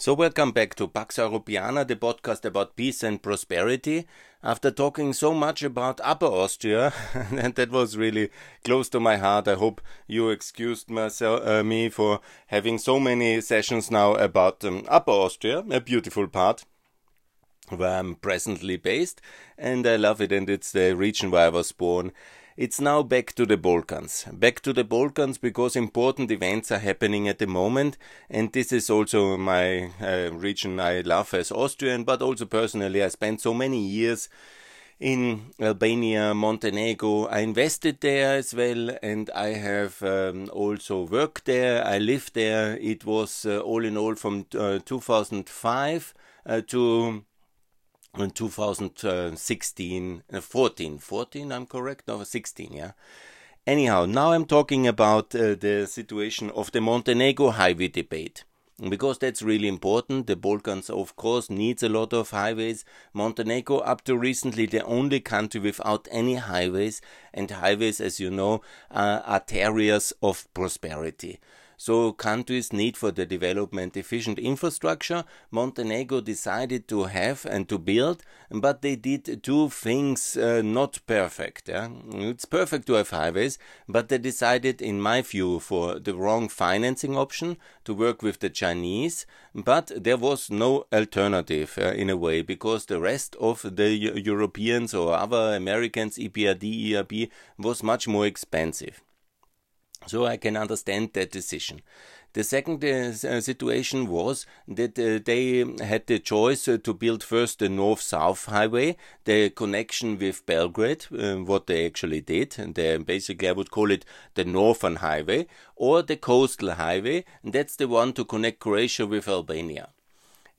So, welcome back to Pax Europiana, the podcast about peace and prosperity. After talking so much about Upper Austria, and that was really close to my heart, I hope you excused myself, uh, me for having so many sessions now about um, Upper Austria, a beautiful part where I'm presently based, and I love it, and it's the region where I was born. It's now back to the Balkans. Back to the Balkans because important events are happening at the moment, and this is also my uh, region I love as Austrian, but also personally, I spent so many years in Albania, Montenegro. I invested there as well, and I have um, also worked there. I lived there. It was uh, all in all from uh, 2005 uh, to in 2016, uh, 14, 14, I'm correct? No, 16, yeah. Anyhow, now I'm talking about uh, the situation of the Montenegro highway debate. Because that's really important. The Balkans, of course, needs a lot of highways. Montenegro, up to recently, the only country without any highways. And highways, as you know, are arterias of prosperity. So countries need for the development efficient infrastructure. Montenegro decided to have and to build, but they did two things uh, not perfect. Yeah? It's perfect to have highways, but they decided, in my view, for the wrong financing option to work with the Chinese. But there was no alternative uh, in a way because the rest of the Europeans or other Americans, EBRD, EIB, was much more expensive. So I can understand that decision. The second uh, uh, situation was that uh, they had the choice uh, to build first the north south highway, the connection with Belgrade, uh, what they actually did. And they, basically, I would call it the northern highway, or the coastal highway. And that's the one to connect Croatia with Albania.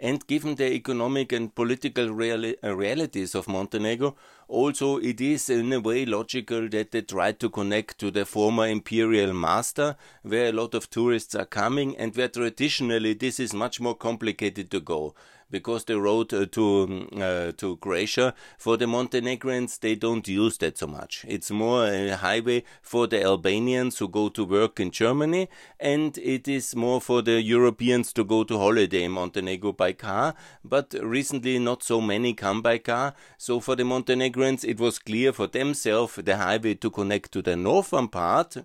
And given the economic and political reali uh, realities of Montenegro, also it is in a way logical that they try to connect to the former imperial master, where a lot of tourists are coming, and where traditionally this is much more complicated to go because the road uh, to uh, to Croatia for the Montenegrins they don't use that so much. It's more a highway for the Albanians who go to work in Germany, and it is more for the Europeans to go to holiday in Montenegro by car. But recently, not so many come by car. So for the Montenegrins, it was clear for themselves the highway to connect to the northern part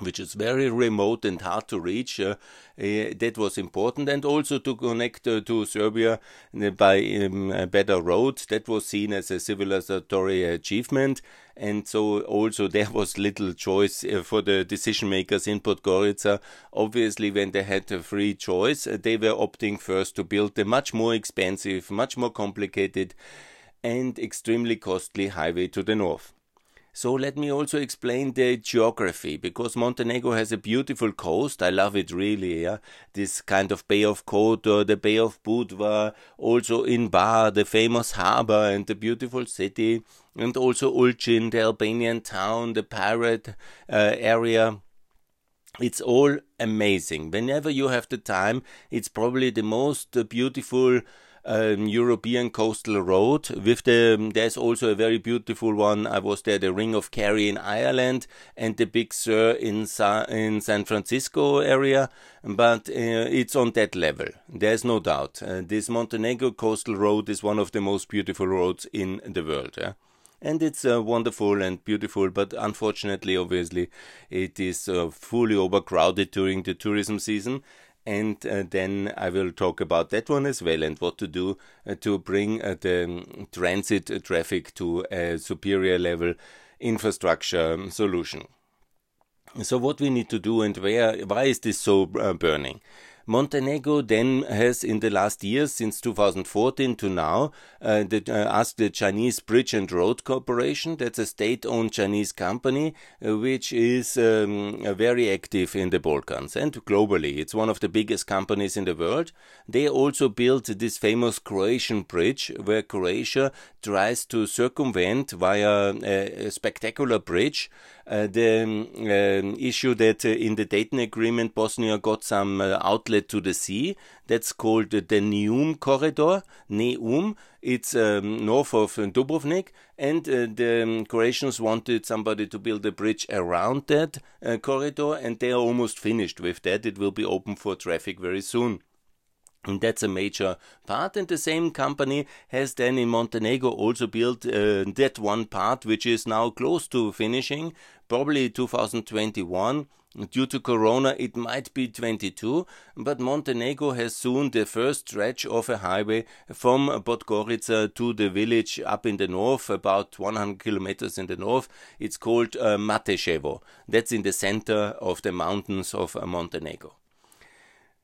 which is very remote and hard to reach. Uh, uh, that was important, and also to connect uh, to Serbia uh, by um, a better road. That was seen as a civilizatory achievement, and so also there was little choice uh, for the decision makers in Podgorica. Obviously, when they had a free choice, they were opting first to build a much more expensive, much more complicated, and extremely costly highway to the north. So let me also explain the geography because Montenegro has a beautiful coast. I love it really. Yeah? This kind of Bay of Kotor, the Bay of Budva, also in Bar, the famous harbor and the beautiful city, and also Ulcinj, the Albanian town, the pirate uh, area. It's all amazing. Whenever you have the time, it's probably the most beautiful um, European coastal road. With the there's also a very beautiful one. I was there, the Ring of Kerry in Ireland and the Big Sur in Sa- in San Francisco area. But uh, it's on that level. There's no doubt. Uh, this Montenegro coastal road is one of the most beautiful roads in the world. Yeah? and it's uh, wonderful and beautiful but unfortunately obviously it is uh, fully overcrowded during the tourism season and uh, then I will talk about that one as well and what to do uh, to bring uh, the um, transit traffic to a superior level infrastructure solution. So what we need to do and where why is this so uh, burning? Montenegro then has, in the last years, since 2014 to now, uh, the, uh, asked the Chinese Bridge and Road Corporation, that's a state owned Chinese company, uh, which is um, very active in the Balkans and globally. It's one of the biggest companies in the world. They also built this famous Croatian bridge, where Croatia tries to circumvent via a, a spectacular bridge uh, the um, issue that uh, in the Dayton Agreement Bosnia got some uh, outlet to the sea. That's called the Neum corridor. Neum. It's um, north of Dubrovnik, and uh, the um, Croatians wanted somebody to build a bridge around that uh, corridor, and they are almost finished with that. It will be open for traffic very soon. And that's a major part. And the same company has then in Montenegro also built uh, that one part, which is now close to finishing, probably 2021. Due to Corona, it might be 22, but Montenegro has soon the first stretch of a highway from Podgorica to the village up in the north, about 100 kilometers in the north. It's called uh, Mateševo. That's in the center of the mountains of uh, Montenegro.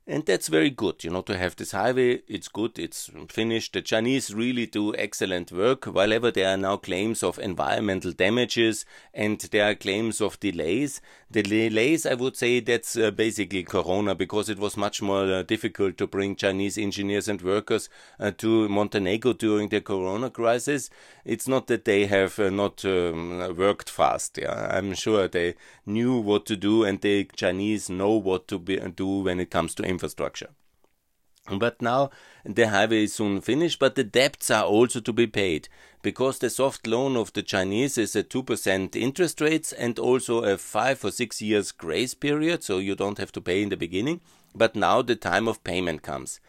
And that's very good, you know, to have this highway. It's good, it's finished. The Chinese really do excellent work. While there are now claims of environmental damages and there are claims of delays, the delays, I would say, that's uh, basically Corona because it was much more uh, difficult to bring Chinese engineers and workers uh, to Montenegro during the Corona crisis. It's not that they have uh, not um, worked fast. Yeah, I'm sure they knew what to do and the Chinese know what to be, do when it comes to infrastructure. But now the highway is soon finished, but the debts are also to be paid because the soft loan of the Chinese is at 2% interest rates and also a 5 or 6 years grace period, so you don't have to pay in the beginning. But now the time of payment comes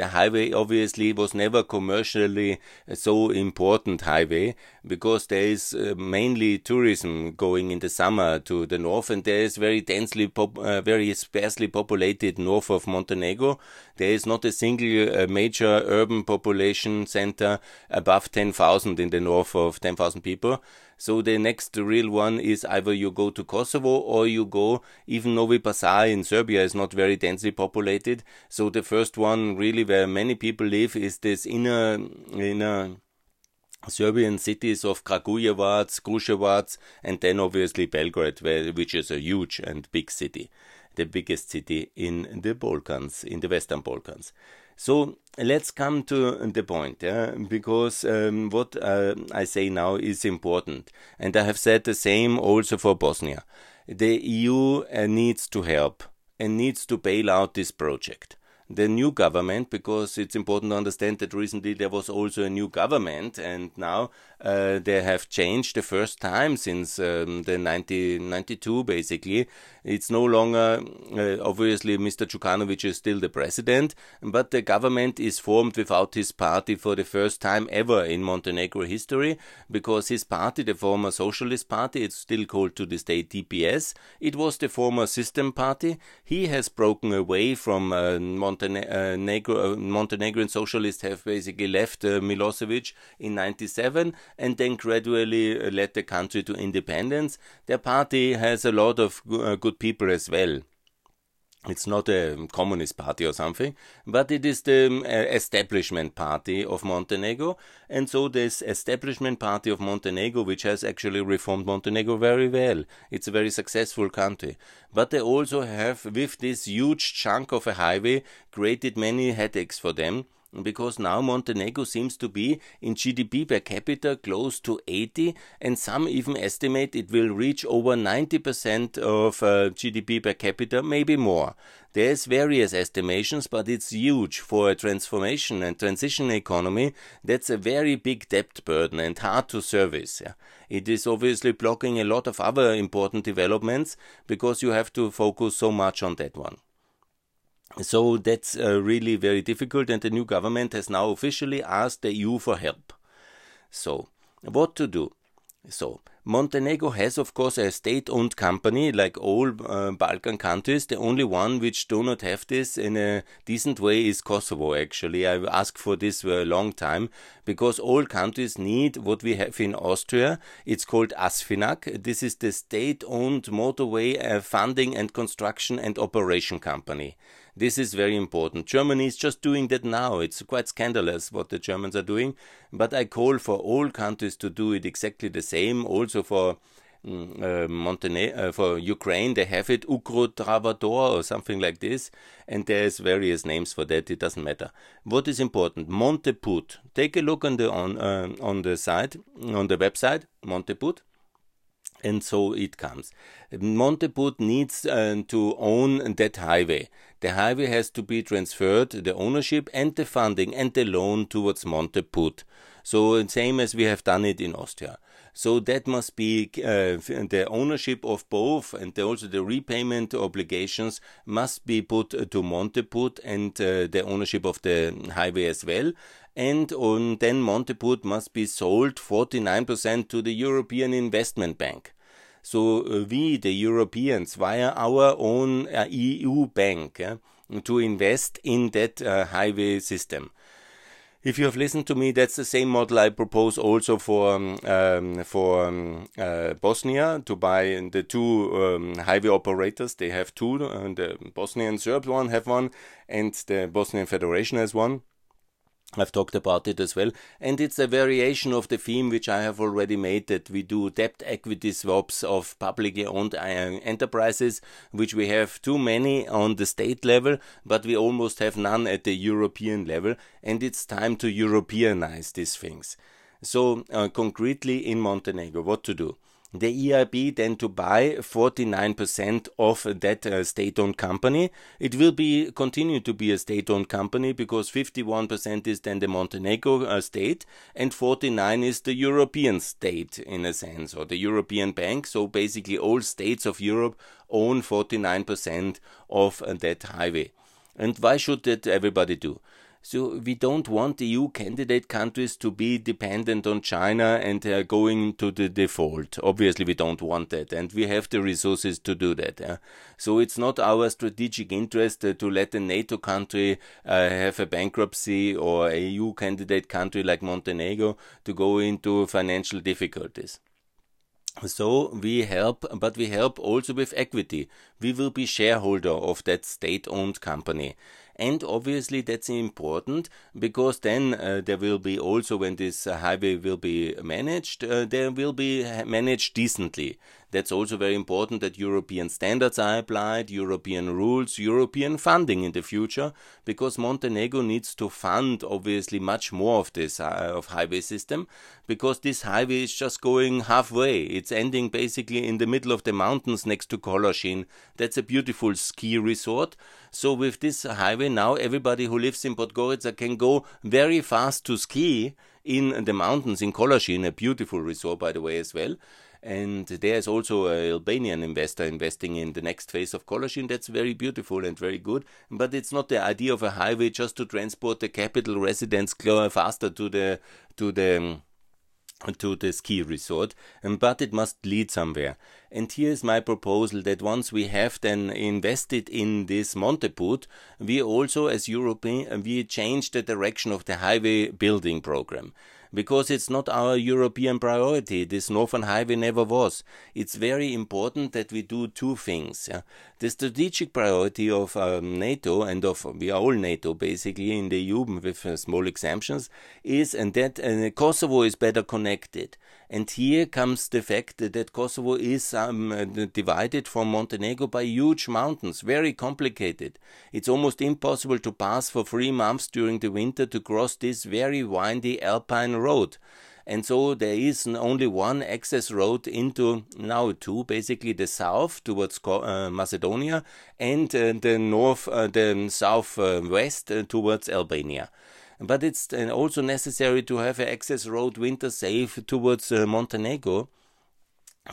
the highway obviously was never commercially so important highway because there is uh, mainly tourism going in the summer to the north and there is very densely pop, uh, very sparsely populated north of Montenegro. There is not a single uh, major urban population center above 10,000 in the north of 10,000 people so the next real one is either you go to Kosovo or you go, even Novi Pazar in Serbia is not very densely populated. So the first one really where many people live is this inner, inner, Serbian cities of Kragujevac, Kruševac, and then obviously Belgrade, where, which is a huge and big city, the biggest city in the Balkans, in the Western Balkans. So let's come to the point, yeah? because um, what uh, I say now is important. And I have said the same also for Bosnia. The EU uh, needs to help and needs to bail out this project the new government because it's important to understand that recently there was also a new government and now uh, they have changed the first time since um, the 1992 basically it's no longer uh, obviously Mr. Djukanovic is still the president but the government is formed without his party for the first time ever in Montenegro history because his party the former socialist party it's still called to this day DPS it was the former system party he has broken away from uh, Montenegro Montenegro, uh, Montenegrin socialists have basically left uh, Milosevic in 97 and then gradually uh, led the country to independence. Their party has a lot of good people as well. It's not a communist party or something, but it is the um, establishment party of Montenegro. And so, this establishment party of Montenegro, which has actually reformed Montenegro very well, it's a very successful country. But they also have, with this huge chunk of a highway, created many headaches for them because now Montenegro seems to be in GDP per capita close to 80, and some even estimate it will reach over 90% of uh, GDP per capita, maybe more. There's various estimations, but it's huge for a transformation and transition economy. That's a very big debt burden and hard to service. Yeah. It is obviously blocking a lot of other important developments because you have to focus so much on that one. So that's uh, really very difficult, and the new government has now officially asked the EU for help. So, what to do? So, Montenegro has, of course, a state owned company like all uh, Balkan countries. The only one which do not have this in a decent way is Kosovo, actually. I asked for this for a long time because all countries need what we have in Austria. It's called ASFINAG. This is the state owned motorway uh, funding and construction and operation company. This is very important. Germany is just doing that now. It's quite scandalous what the Germans are doing, but I call for all countries to do it exactly the same. Also for mm, uh, uh, for Ukraine, they have it Ukro-Travator or something like this, and there's various names for that. It doesn't matter. What is important? Monteput. Take a look on the on uh, on the site on the website Monteput and so it comes. Monteput needs uh, to own that highway. The highway has to be transferred, the ownership and the funding and the loan towards Monteput. So same as we have done it in Austria. So that must be uh, the ownership of both, and also the repayment obligations must be put to Monteput and uh, the ownership of the highway as well. And on, then Monteput must be sold 49% to the European Investment Bank. So uh, we, the Europeans, via our own uh, EU bank, to invest in that uh, highway system. If you have listened to me, that's the same model I propose also for um, um, for um, uh, Bosnia to buy the two um, highway operators. They have two, and the Bosnian Serbs one have one, and the Bosnian Federation has one. I've talked about it as well. And it's a variation of the theme which I have already made that we do debt equity swaps of publicly owned uh, enterprises, which we have too many on the state level, but we almost have none at the European level. And it's time to Europeanize these things. So, uh, concretely in Montenegro, what to do? The EIB then to buy 49% of that uh, state-owned company. It will be continue to be a state-owned company because 51% is then the Montenegro uh, state and 49 is the European state in a sense or the European bank. So basically all states of Europe own 49% of uh, that highway. And why should that everybody do? So we don't want EU candidate countries to be dependent on China and uh, going to the default. Obviously, we don't want that, and we have the resources to do that. Uh. So it's not our strategic interest uh, to let a NATO country uh, have a bankruptcy or a EU candidate country like Montenegro to go into financial difficulties. So we help, but we help also with equity. We will be shareholder of that state-owned company and obviously that's important because then uh, there will be also when this uh, highway will be managed uh, there will be managed decently that's also very important that European standards are applied, European rules, European funding in the future, because Montenegro needs to fund obviously much more of this uh, of highway system, because this highway is just going halfway. It's ending basically in the middle of the mountains next to Kolašin. That's a beautiful ski resort. So with this highway now, everybody who lives in Podgorica can go very fast to ski in the mountains in Kolašin, a beautiful resort by the way as well. And there's also an Albanian investor investing in the next phase of Kolašin. That's very beautiful and very good. But it's not the idea of a highway just to transport the capital residents faster to the to the to the ski resort, um, but it must lead somewhere. And here's my proposal that once we have then invested in this Monteput, we also as European we change the direction of the highway building program because it's not our European priority. This Northern Highway never was. It's very important that we do two things. Yeah? The strategic priority of um, NATO and of we are all NATO basically in the EU with uh, small exemptions is and that uh, Kosovo is better connected. And here comes the fact that Kosovo is um, divided from Montenegro by huge mountains, very complicated. It's almost impossible to pass for three months during the winter to cross this very windy alpine road. And so there is only one access road into now two, basically the south towards uh, Macedonia and uh, the north, uh, the southwest uh, towards Albania but it's also necessary to have an access road winter safe towards uh, Montenegro.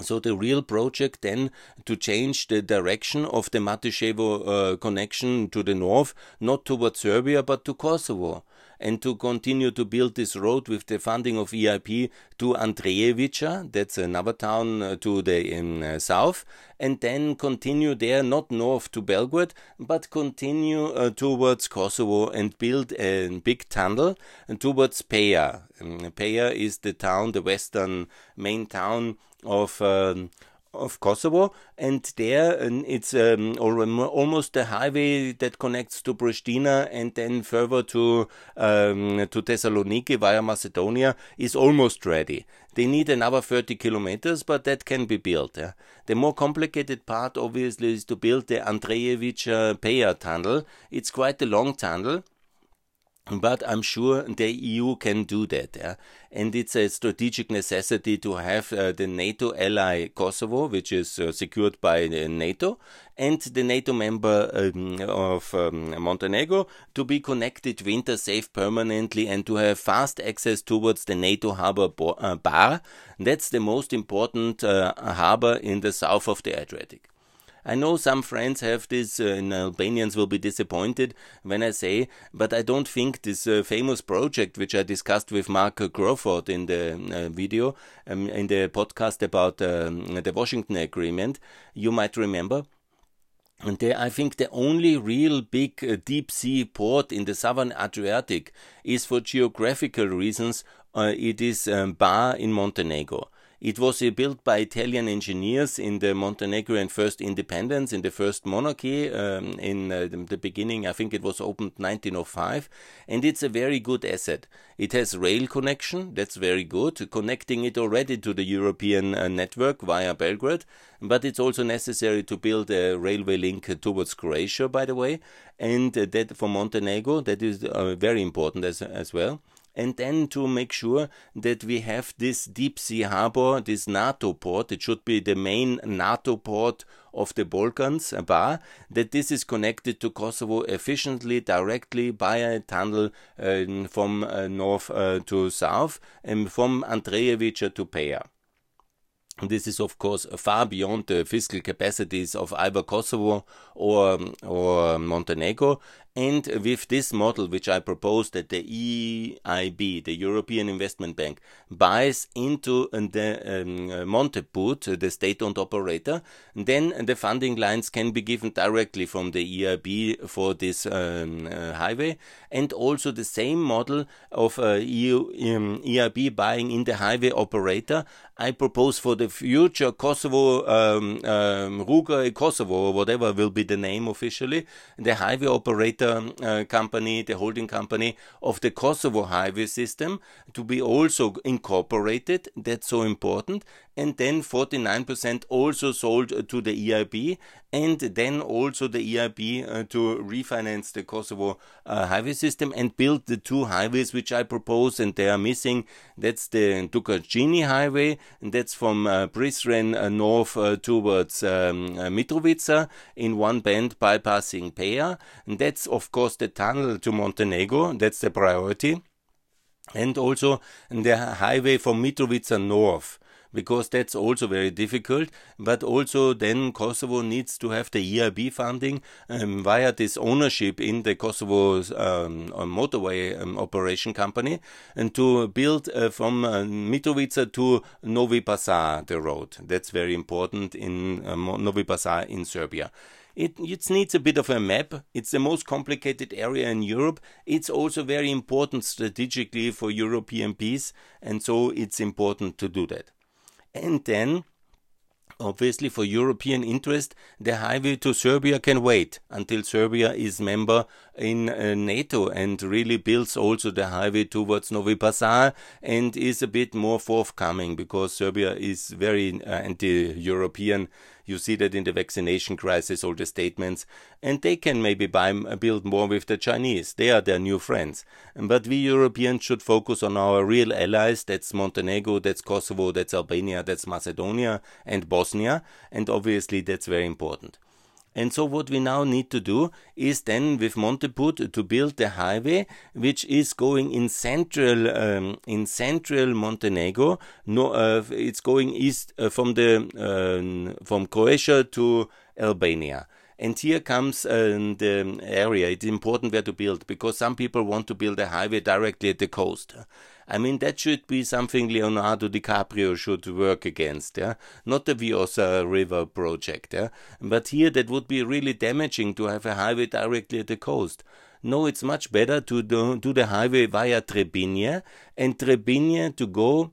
So the real project then to change the direction of the Mateševo uh, connection to the north, not towards Serbia but to Kosovo and to continue to build this road with the funding of EIB to Andrejevica, that's another town uh, to the in, uh, south, and then continue there, not north to Belgrade, but continue uh, towards Kosovo and build a big tunnel towards Peja. Um, Peja is the town, the western main town of um, of Kosovo, and there it's um, almost a highway that connects to Pristina and then further to um, to Thessaloniki via Macedonia is almost ready. They need another 30 kilometers, but that can be built. Yeah. The more complicated part, obviously, is to build the Andrejevica Peja tunnel. It's quite a long tunnel but I'm sure the EU can do that. Yeah? And it's a strategic necessity to have uh, the NATO ally Kosovo, which is uh, secured by NATO, and the NATO member um, of um, Montenegro to be connected winter safe permanently and to have fast access towards the NATO harbor uh, bar. That's the most important uh, harbor in the south of the Adriatic. I know some friends have this, uh, and Albanians will be disappointed when I say, but I don't think this uh, famous project which I discussed with Mark Crawford in the uh, video, um, in the podcast about um, the Washington Agreement, you might remember. And there, I think the only real big uh, deep sea port in the southern Adriatic is for geographical reasons. Uh, it is um, Bar in Montenegro. It was built by Italian engineers in the Montenegrin first independence, in the first monarchy, um, in uh, the beginning, I think it was opened 1905, and it's a very good asset. It has rail connection, that's very good, connecting it already to the European uh, network via Belgrade, but it's also necessary to build a railway link towards Croatia, by the way, and uh, that for Montenegro, that is uh, very important as, as well and then to make sure that we have this deep sea harbor, this NATO port, it should be the main NATO port of the Balkans, bar, that this is connected to Kosovo efficiently, directly by a tunnel uh, from uh, north uh, to south, and from Andrejevica to Peja. This is, of course, far beyond the fiscal capacities of either Kosovo or, or Montenegro, and with this model, which I propose that the EIB, the European Investment Bank, buys into the um, Monteput, the state-owned operator, then the funding lines can be given directly from the EIB for this um, uh, highway, and also the same model of uh, EU, um, EIB buying in the highway operator. I propose for the future Kosovo, um, um, Ruga Kosovo, or whatever will be the name officially, the highway operator uh, company, the holding company of the Kosovo highway system, to be also incorporated. That's so important. And then 49% also sold to the EIB, and then also the EIB uh, to refinance the Kosovo uh, highway system and build the two highways which I propose, and they are missing. That's the Dukagjini highway, and that's from uh, Prizren uh, north uh, towards um, uh, Mitrovica in one bend bypassing Peja. And that's of course the tunnel to Montenegro. That's the priority. And also the highway from Mitrovica north because that's also very difficult. But also then Kosovo needs to have the EIB funding um, via this ownership in the Kosovo um, motorway um, operation company and to build uh, from uh, Mitrovica to Novi Pazar the road. That's very important in uh, Novi Pazar in Serbia. It, it, needs a bit of a map. It's the most complicated area in Europe. It's also very important strategically for European peace, and so it's important to do that. And then obviously for European interest, the highway to Serbia can wait until Serbia is member in uh, NATO and really builds also the highway towards Novi Pazar and is a bit more forthcoming because Serbia is very uh, anti-European you see that in the vaccination crisis, all the statements, and they can maybe buy, build more with the Chinese. They are their new friends. But we Europeans should focus on our real allies. That's Montenegro, that's Kosovo, that's Albania, that's Macedonia, and Bosnia. And obviously, that's very important. And so what we now need to do is then with Monteput to build the highway which is going in central um, in central Montenegro. No, uh, it's going east uh, from the uh, from Croatia to Albania. And here comes uh, the area. It's important where to build because some people want to build a highway directly at the coast. I mean, that should be something Leonardo DiCaprio should work against, yeah? Not the Vjosa River project, yeah? But here that would be really damaging to have a highway directly at the coast. No, it's much better to do, do the highway via Trebinje and Trebinje to go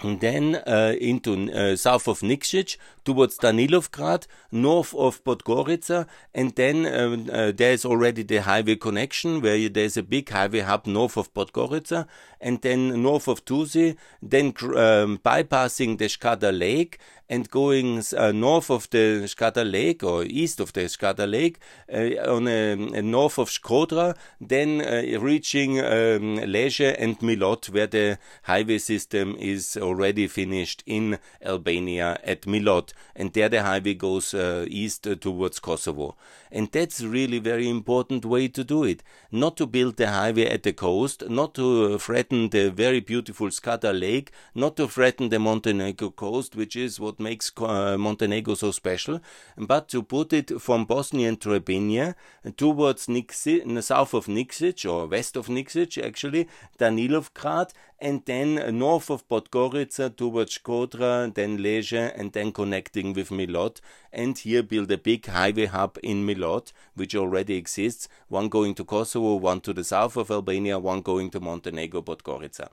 and then uh, into uh, south of Nikšić towards Danilovgrad, north of Podgorica, and then um, uh, there's already the highway connection where there's a big highway hub north of Podgorica, and then north of Tuzi, then um, bypassing the Skadar Lake and going uh, north of the Skadar Lake or east of the Skadar Lake uh, on a, a north of Skodra, then uh, reaching um, Lezhë and Milot, where the highway system is already finished in Albania at Milot, and there the highway goes uh, east towards Kosovo. And that's really very important way to do it. Not to build the highway at the coast, not to threaten the very beautiful Skadar Lake, not to threaten the Montenegro coast, which is what makes uh, Montenegro so special, but to put it from Bosnia and Trebinje towards Nikšić, south of Nikšić or west of Nikšić actually, Danilovgrad, and then north of Podgorica towards Shkodra, then Lezhë, and then connecting with Milot, and here build a big highway hub in Milot, which already exists, one going to Kosovo, one to the south of Albania, one going to Montenegro, Podgorica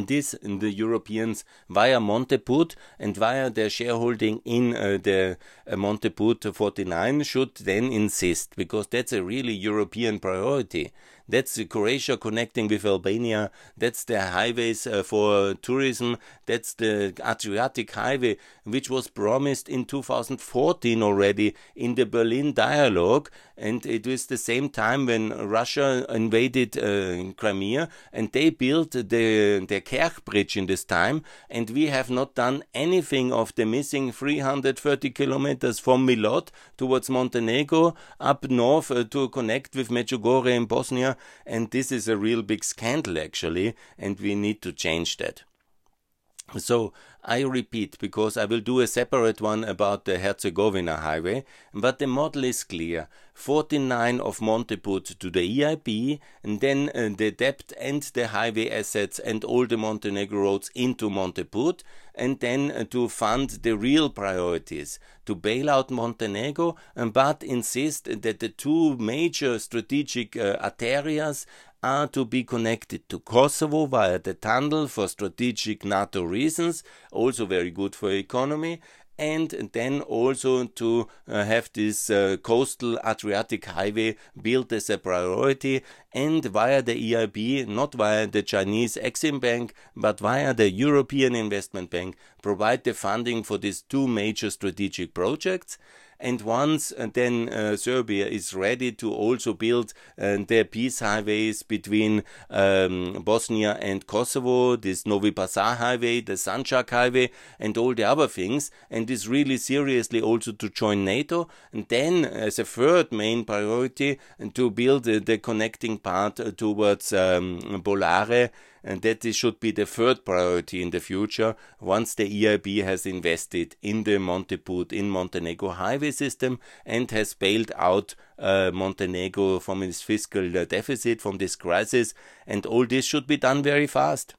this the Europeans via Monteput and via their shareholding in uh, the uh, Monteput 49 should then insist because that's a really European priority. That's Croatia connecting with Albania. That's the highways uh, for tourism. That's the Adriatic Highway, which was promised in 2014 already in the Berlin dialogue. And it was the same time when Russia invaded uh, Crimea and they built the, the Kerch Bridge in this time. And we have not done anything of the missing 330 kilometers from Milot towards Montenegro up north uh, to connect with Medjugorje in Bosnia and this is a real big scandal actually, and we need to change that. So I repeat because I will do a separate one about the Herzegovina highway, but the model is clear. 49 of Monteput to the EIB, and then uh, the debt and the highway assets and all the Montenegro roads into Monteput, and then uh, to fund the real priorities, to bail out Montenegro, but insist that the two major strategic uh, arterias are to be connected to Kosovo via the tunnel for strategic NATO reasons, also very good for economy, and then also to uh, have this uh, coastal Adriatic highway built as a priority and via the EIB, not via the Chinese Exim Bank, but via the European Investment Bank, provide the funding for these two major strategic projects and once uh, then uh, Serbia is ready to also build uh, their peace highways between um, Bosnia and Kosovo, this Novi Pazar highway, the Sanjak highway, and all the other things, and is really seriously also to join NATO. And then, as a third main priority, to build the connecting part towards um, Bolare and that this should be the third priority in the future once the EIB has invested in the Monteput in Montenegro highway system and has bailed out uh, Montenegro from its fiscal deficit from this crisis and all this should be done very fast.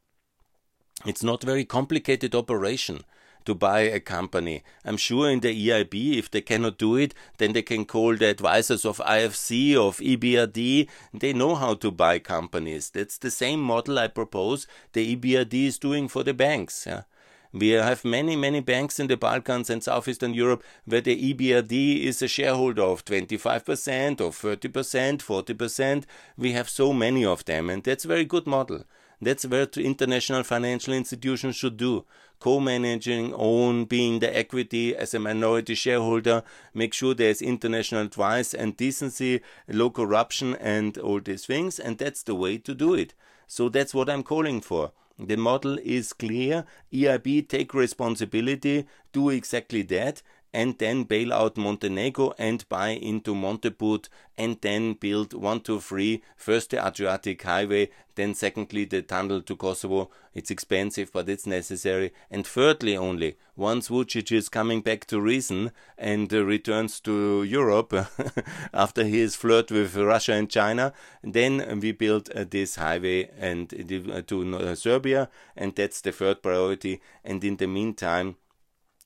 It's not very complicated operation to buy a company. I'm sure in the EIB, if they cannot do it, then they can call the advisors of IFC, of EBRD. They know how to buy companies. That's the same model I propose the EBRD is doing for the banks. Yeah. We have many, many banks in the Balkans and Southeastern Europe where the EBRD is a shareholder of 25% or 30%, 40%. We have so many of them, and that's a very good model. That's what international financial institutions should do. Co-managing, own, being the equity as a minority shareholder, make sure there's international advice and decency, low corruption and all these things, and that's the way to do it. So that's what I'm calling for. The model is clear. EIB take responsibility, do exactly that, and then bail out Montenegro and buy into Monteput and then build one, two, three. First the Adriatic Highway, then secondly the tunnel to Kosovo. It's expensive, but it's necessary. And thirdly, only once Vucic is coming back to reason and uh, returns to Europe after his flirt with Russia and China, then we build uh, this highway and uh, to uh, Serbia, and that's the third priority. And in the meantime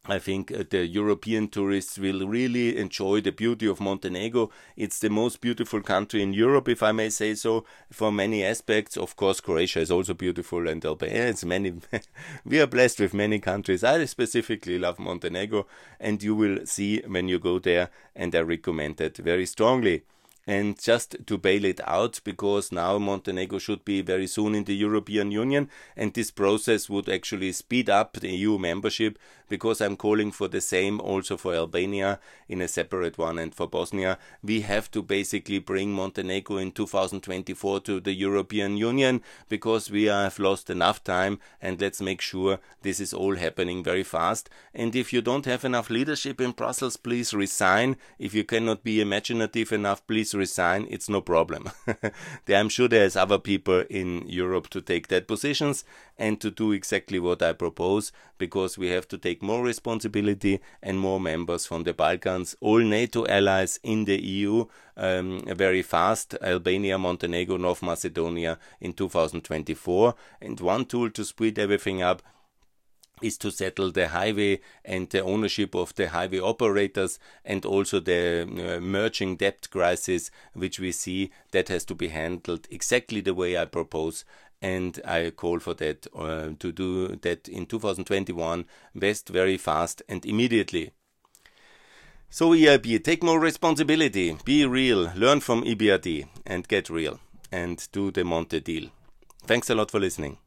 I think uh, the European tourists will really enjoy the beauty of Montenegro. It's the most beautiful country in Europe, if I may say so, for many aspects. Of course, Croatia is also beautiful, and Albania. It's many. we are blessed with many countries. I specifically love Montenegro, and you will see when you go there, and I recommend it very strongly and just to bail it out because now Montenegro should be very soon in the European Union and this process would actually speed up the EU membership because I'm calling for the same also for Albania in a separate one and for Bosnia we have to basically bring Montenegro in 2024 to the European Union because we have lost enough time and let's make sure this is all happening very fast. And if you don't have enough leadership in Brussels please resign. If you cannot be imaginative enough please resign, it's no problem. I'm sure there's other people in Europe to take that positions and to do exactly what I propose because we have to take more responsibility and more members from the Balkans, all NATO allies in the EU um, very fast, Albania, Montenegro, North Macedonia in 2024. And one tool to speed everything up is to settle the highway and the ownership of the highway operators and also the uh, merging debt crisis which we see that has to be handled exactly the way I propose and I call for that uh, to do that in 2021 best very fast and immediately. So EIB take more responsibility be real learn from EBRD and get real and do the Monte deal. Thanks a lot for listening